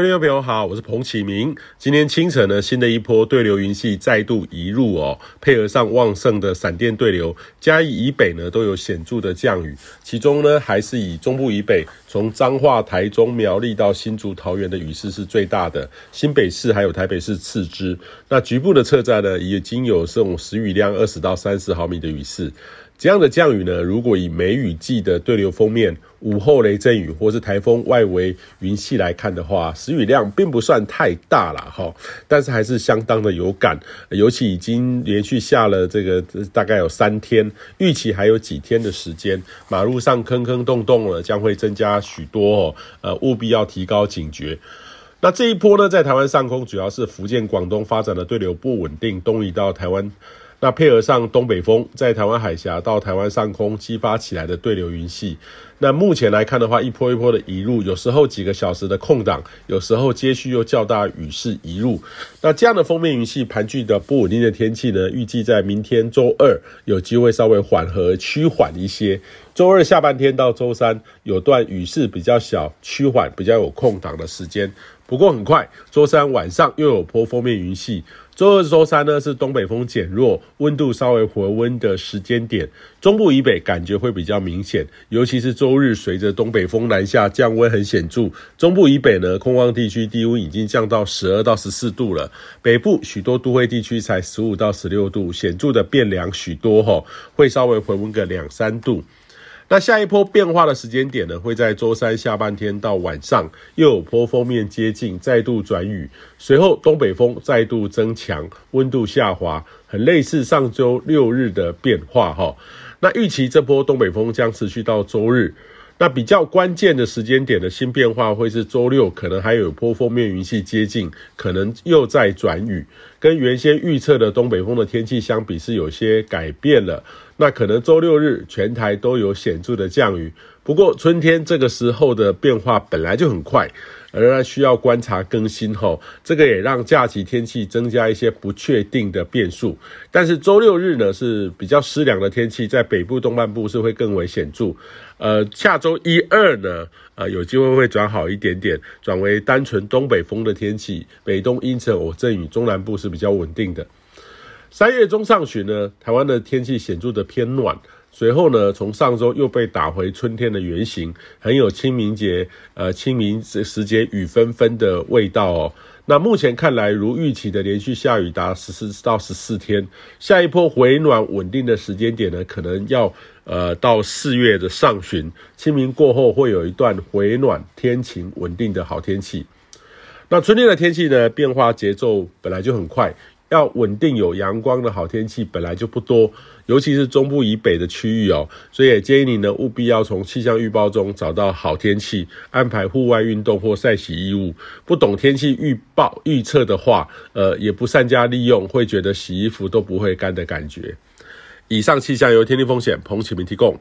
各位朋友好，我是彭启明。今天清晨呢，新的一波对流云系再度移入哦，配合上旺盛的闪电对流，嘉义以北呢都有显著的降雨。其中呢，还是以中部以北，从彰化、台中、苗栗到新竹、桃园的雨势是最大的，新北市还有台北市次之。那局部的侧站呢，已经有这种时雨量二十到三十毫米的雨势。这样的降雨呢，如果以梅雨季的对流锋面、午后雷阵雨或是台风外围云系来看的话，时雨量并不算太大啦哈，但是还是相当的有感，尤其已经连续下了这个大概有三天，预期还有几天的时间，马路上坑坑洞洞了，将会增加许多哦，呃，务必要提高警觉。那这一波呢，在台湾上空主要是福建、广东发展的对流不稳定，东移到台湾。那配合上东北风，在台湾海峡到台湾上空激发起来的对流云系，那目前来看的话，一波一波的移入，有时候几个小时的空档，有时候接续又较大雨势移入。那这样的锋面云系盘踞的不稳定的天气呢，预计在明天周二有机会稍微缓和趋缓一些。周二下半天到周三有段雨势比较小、趋缓、比较有空档的时间。不过很快，周三晚上又有波锋面云系。周二、周三呢是东北风减弱，温度稍微回温的时间点，中部以北感觉会比较明显，尤其是周日随着东北风南下，降温很显著。中部以北呢，空旷地区低温已经降到十二到十四度了，北部许多都会地区才十五到十六度，显著的变凉许多吼，会稍微回温个两三度。那下一波变化的时间点呢，会在周三下半天到晚上，又有波锋面接近，再度转雨，随后东北风再度增强，温度下滑，很类似上周六日的变化哈。那预期这波东北风将持续到周日。那比较关键的时间点的新变化会是周六，可能还有波锋面云系接近，可能又在转雨，跟原先预测的东北风的天气相比是有些改变了。那可能周六日全台都有显著的降雨。不过春天这个时候的变化本来就很快。仍然需要观察更新后，这个也让假期天气增加一些不确定的变数。但是周六日呢是比较湿凉的天气，在北部东半部是会更为显著。呃，下周一二呢，呃，有机会会转好一点点，转为单纯东北风的天气，北东阴沉偶阵雨，中南部是比较稳定的。三月中上旬呢，台湾的天气显著的偏暖。随后呢，从上周又被打回春天的原形，很有清明节，呃，清明时节雨纷纷的味道哦。那目前看来，如预期的连续下雨达十四到十四天，下一波回暖稳定的时间点呢，可能要呃到四月的上旬，清明过后会有一段回暖天晴稳定的好天气。那春天的天气呢，变化节奏本来就很快。要稳定有阳光的好天气本来就不多，尤其是中部以北的区域哦，所以也建议你呢务必要从气象预报中找到好天气，安排户外运动或晒洗衣物。不懂天气预报预测的话，呃，也不善加利用，会觉得洗衣服都不会干的感觉。以上气象由天气风险彭启明提供。